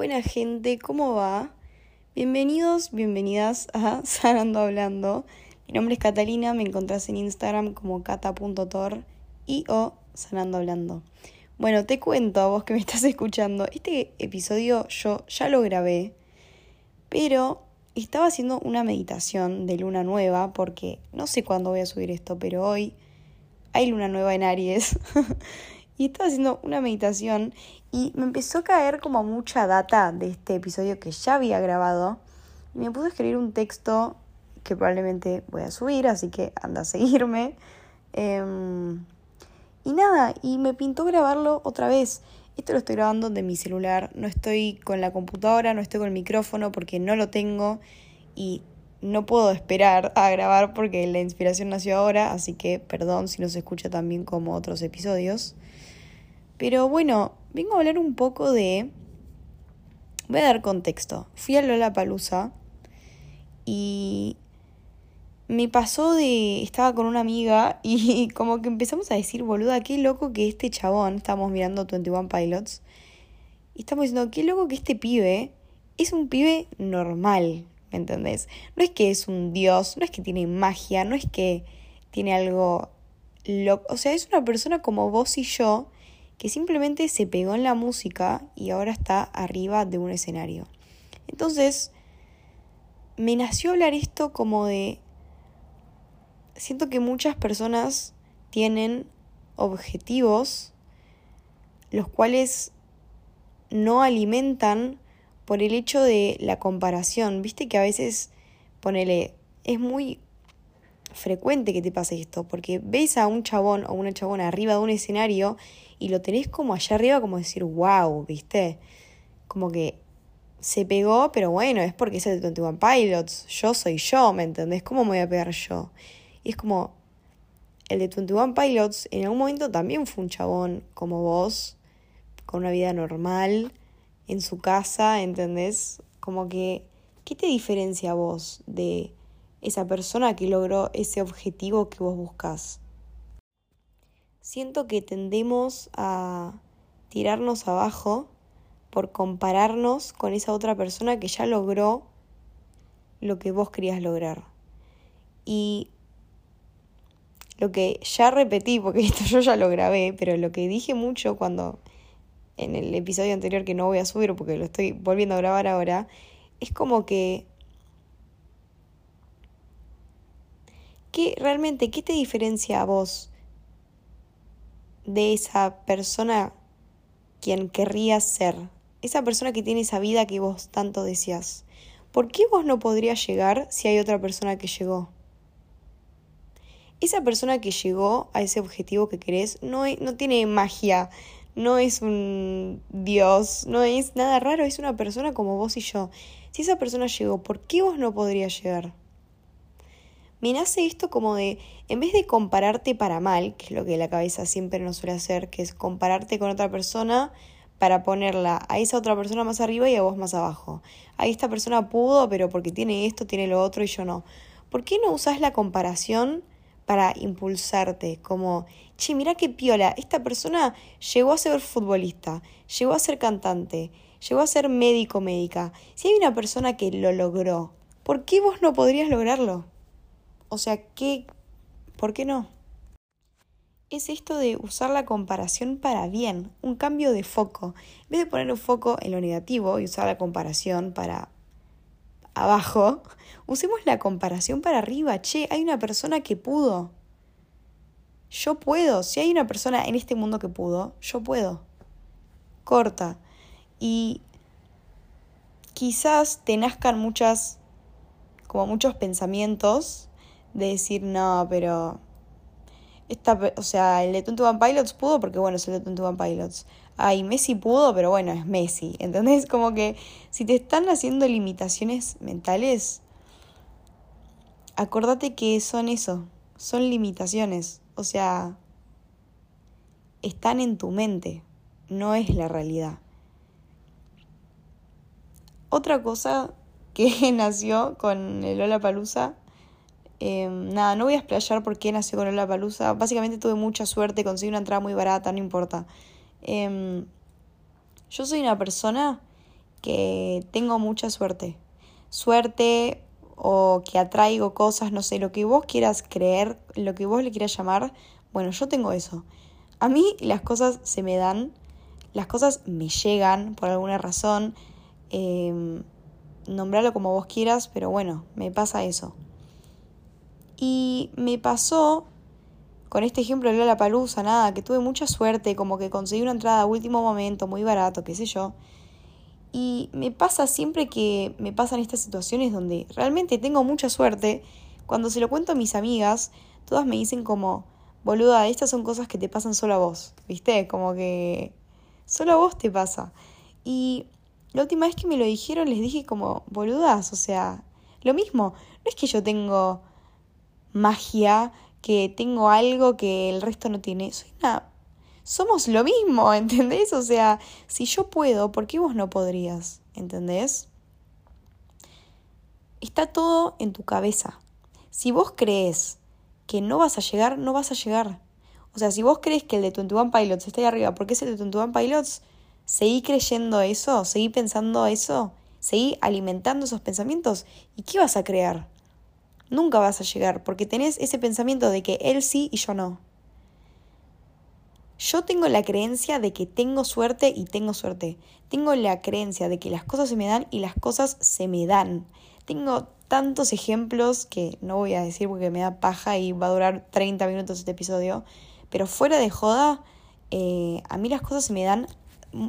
Buena gente, ¿cómo va? Bienvenidos, bienvenidas a Sanando Hablando. Mi nombre es Catalina, me encontrás en Instagram como cata.tor y o Sanando Hablando. Bueno, te cuento a vos que me estás escuchando, este episodio yo ya lo grabé, pero estaba haciendo una meditación de luna nueva porque no sé cuándo voy a subir esto, pero hoy hay luna nueva en Aries. y estaba haciendo una meditación y me empezó a caer como mucha data de este episodio que ya había grabado. Y me pude escribir un texto que probablemente voy a subir, así que anda a seguirme. Em, y nada, y me pintó grabarlo otra vez. Esto lo estoy grabando de mi celular, no estoy con la computadora, no estoy con el micrófono porque no lo tengo y no puedo esperar a grabar porque la inspiración nació ahora, así que perdón si no se escucha tan bien como otros episodios. Pero bueno, vengo a hablar un poco de... Voy a dar contexto. Fui a Lola Palusa y me pasó de. Estaba con una amiga y como que empezamos a decir, boluda, qué loco que este chabón. Estábamos mirando 21 Pilots. Y estamos diciendo, qué loco que este pibe es un pibe normal. ¿Me entendés? No es que es un dios, no es que tiene magia, no es que tiene algo loco. O sea, es una persona como vos y yo que simplemente se pegó en la música y ahora está arriba de un escenario. Entonces, me nació hablar esto como de... Siento que muchas personas tienen objetivos los cuales no alimentan por el hecho de la comparación. Viste que a veces, ponele, es muy frecuente que te pase esto, porque ves a un chabón o una chabona arriba de un escenario y lo tenés como allá arriba, como decir, wow, ¿viste? Como que se pegó, pero bueno, es porque es el de 21 Pilots, yo soy yo, ¿me entendés? ¿Cómo me voy a pegar yo? Y es como, el de 21 Pilots en algún momento también fue un chabón como vos, con una vida normal, en su casa, ¿entendés? Como que, ¿qué te diferencia vos de esa persona que logró ese objetivo que vos buscas? Siento que tendemos a tirarnos abajo por compararnos con esa otra persona que ya logró lo que vos querías lograr. Y lo que ya repetí, porque esto yo ya lo grabé, pero lo que dije mucho cuando en el episodio anterior que no voy a subir porque lo estoy volviendo a grabar ahora, es como que... ¿Qué realmente, qué te diferencia a vos de esa persona quien querrías ser, esa persona que tiene esa vida que vos tanto deseas. ¿Por qué vos no podrías llegar si hay otra persona que llegó? Esa persona que llegó a ese objetivo que querés no, no tiene magia, no es un dios, no es nada raro, es una persona como vos y yo. Si esa persona llegó, ¿por qué vos no podrías llegar? Me nace esto como de, en vez de compararte para mal, que es lo que la cabeza siempre nos suele hacer, que es compararte con otra persona para ponerla a esa otra persona más arriba y a vos más abajo. Ahí esta persona pudo, pero porque tiene esto, tiene lo otro y yo no. ¿Por qué no usas la comparación para impulsarte? Como, che, mira qué piola, esta persona llegó a ser futbolista, llegó a ser cantante, llegó a ser médico, médica. Si hay una persona que lo logró, ¿por qué vos no podrías lograrlo? O sea, ¿qué, ¿por qué no? Es esto de usar la comparación para bien, un cambio de foco. En vez de poner un foco en lo negativo y usar la comparación para abajo, usemos la comparación para arriba. Che, hay una persona que pudo. Yo puedo. Si hay una persona en este mundo que pudo, yo puedo. Corta. Y quizás te nazcan muchas, como muchos pensamientos de decir, no, pero. Esta, o sea, el de 21 Pilots pudo porque, bueno, es el de 21 Pilots. Ay, Messi pudo, pero bueno, es Messi. ¿Entendés? Como que si te están haciendo limitaciones mentales, acordate que son eso, son limitaciones. O sea, están en tu mente, no es la realidad. Otra cosa que nació con el Lola Palusa Em, nada, no voy a explayar por qué nació con la Palusa. Básicamente tuve mucha suerte, conseguí una entrada muy barata, no importa. Em, yo soy una persona que tengo mucha suerte. Suerte o que atraigo cosas, no sé, lo que vos quieras creer, lo que vos le quieras llamar, bueno, yo tengo eso. A mí las cosas se me dan, las cosas me llegan por alguna razón, eh, nombrarlo como vos quieras, pero bueno, me pasa eso. Y me pasó con este ejemplo de la Palusa, nada, que tuve mucha suerte, como que conseguí una entrada a último momento, muy barato, qué sé yo. Y me pasa siempre que me pasan estas situaciones donde realmente tengo mucha suerte, cuando se lo cuento a mis amigas, todas me dicen como, boluda, estas son cosas que te pasan solo a vos, ¿viste? Como que solo a vos te pasa. Y la última vez que me lo dijeron les dije como, boludas, o sea, lo mismo, no es que yo tengo magia, que tengo algo que el resto no tiene, soy una somos lo mismo, ¿entendés? O sea, si yo puedo, ¿por qué vos no podrías? ¿Entendés? Está todo en tu cabeza. Si vos crees que no vas a llegar, no vas a llegar. O sea, si vos crees que el de 21 Pilots está ahí arriba, ¿por qué es el de 21 Pilots? Seguí creyendo eso, seguí pensando eso, seguí alimentando esos pensamientos. ¿Y qué vas a crear? Nunca vas a llegar porque tenés ese pensamiento de que él sí y yo no. Yo tengo la creencia de que tengo suerte y tengo suerte. Tengo la creencia de que las cosas se me dan y las cosas se me dan. Tengo tantos ejemplos que no voy a decir porque me da paja y va a durar 30 minutos este episodio. Pero fuera de joda, eh, a mí las cosas se me dan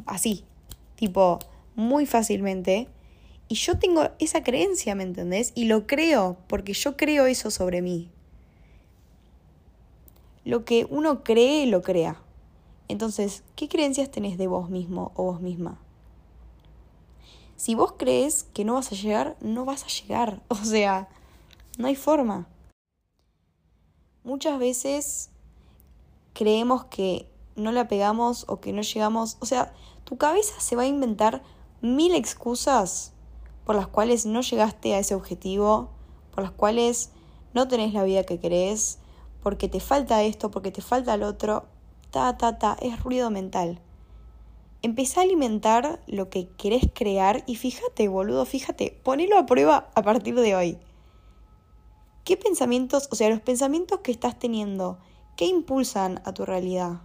así, tipo, muy fácilmente. Y yo tengo esa creencia, ¿me entendés? Y lo creo, porque yo creo eso sobre mí. Lo que uno cree, lo crea. Entonces, ¿qué creencias tenés de vos mismo o vos misma? Si vos crees que no vas a llegar, no vas a llegar. O sea, no hay forma. Muchas veces creemos que no la pegamos o que no llegamos. O sea, tu cabeza se va a inventar mil excusas por las cuales no llegaste a ese objetivo, por las cuales no tenés la vida que querés, porque te falta esto, porque te falta el otro ta, ta, ta, es ruido mental. Empezá a alimentar lo que querés crear y fíjate, boludo, fíjate, ponelo a prueba a partir de hoy. ¿Qué pensamientos, o sea, los pensamientos que estás teniendo, qué impulsan a tu realidad?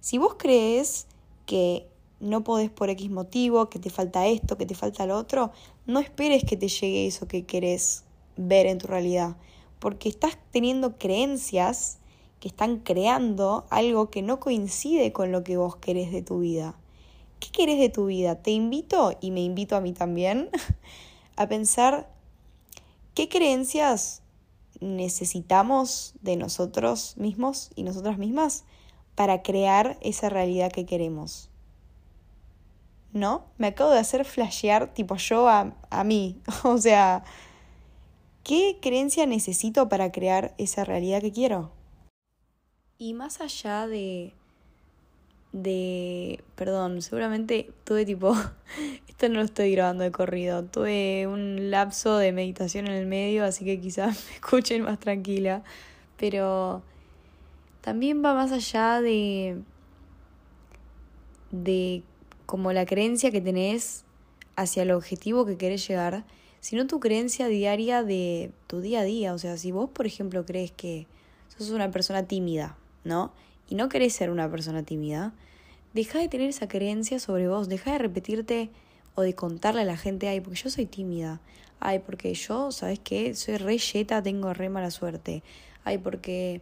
Si vos crees que no podés por X motivo, que te falta esto, que te falta lo otro, no esperes que te llegue eso que querés ver en tu realidad, porque estás teniendo creencias que están creando algo que no coincide con lo que vos querés de tu vida. ¿Qué querés de tu vida? Te invito, y me invito a mí también, a pensar qué creencias necesitamos de nosotros mismos y nosotras mismas para crear esa realidad que queremos. ¿No? Me acabo de hacer flashear tipo yo a, a mí. o sea, ¿qué creencia necesito para crear esa realidad que quiero? Y más allá de. de. Perdón, seguramente tuve tipo. Esto no lo estoy grabando de corrido. Tuve un lapso de meditación en el medio, así que quizás me escuchen más tranquila. Pero. También va más allá de. de. Como la creencia que tenés hacia el objetivo que querés llegar, sino tu creencia diaria de tu día a día. O sea, si vos, por ejemplo, crees que sos una persona tímida, ¿no? Y no querés ser una persona tímida, deja de tener esa creencia sobre vos, deja de repetirte o de contarle a la gente, ay, porque yo soy tímida, ay, porque yo, ¿sabes qué? Soy re yeta, tengo re mala suerte, ay, porque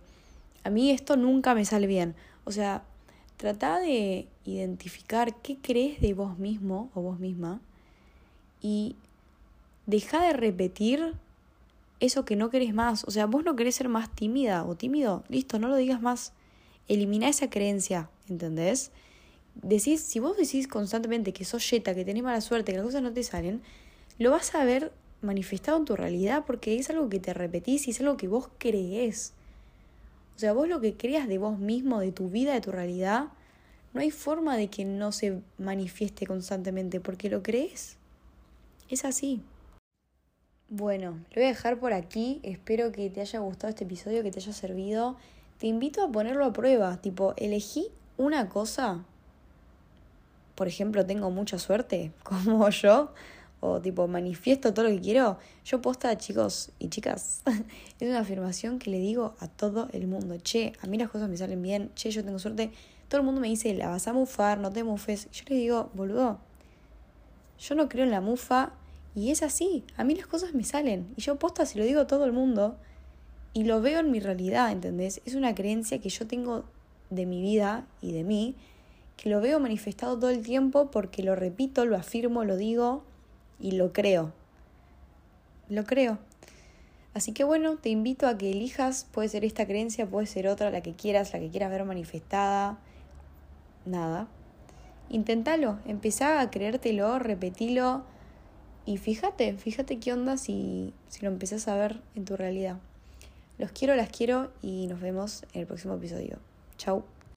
a mí esto nunca me sale bien. O sea, trata de identificar qué crees de vos mismo o vos misma y deja de repetir eso que no querés más. O sea, vos no querés ser más tímida o tímido, listo, no lo digas más. Elimina esa creencia, ¿entendés? Decís, si vos decís constantemente que sos yeta, que tenés mala suerte, que las cosas no te salen, lo vas a ver manifestado en tu realidad porque es algo que te repetís y es algo que vos creés. O sea, vos lo que creas de vos mismo, de tu vida, de tu realidad, no hay forma de que no se manifieste constantemente porque lo crees. Es así. Bueno, lo voy a dejar por aquí. Espero que te haya gustado este episodio, que te haya servido. Te invito a ponerlo a prueba. Tipo, elegí una cosa por ejemplo, tengo mucha suerte, como yo, o tipo manifiesto todo lo que quiero, yo posta, chicos y chicas, es una afirmación que le digo a todo el mundo, che, a mí las cosas me salen bien, che, yo tengo suerte, todo el mundo me dice, la vas a mufar, no te mufes, yo le digo, boludo, yo no creo en la mufa y es así, a mí las cosas me salen, y yo posta si lo digo a todo el mundo, y lo veo en mi realidad, ¿entendés? Es una creencia que yo tengo de mi vida y de mí, que lo veo manifestado todo el tiempo porque lo repito, lo afirmo, lo digo y lo creo. Lo creo. Así que bueno, te invito a que elijas, puede ser esta creencia, puede ser otra, la que quieras, la que quieras ver manifestada. Nada. Inténtalo, empezá a creértelo, repetilo y fíjate, fíjate qué onda si, si lo empezás a ver en tu realidad. Los quiero, las quiero y nos vemos en el próximo episodio. Chau.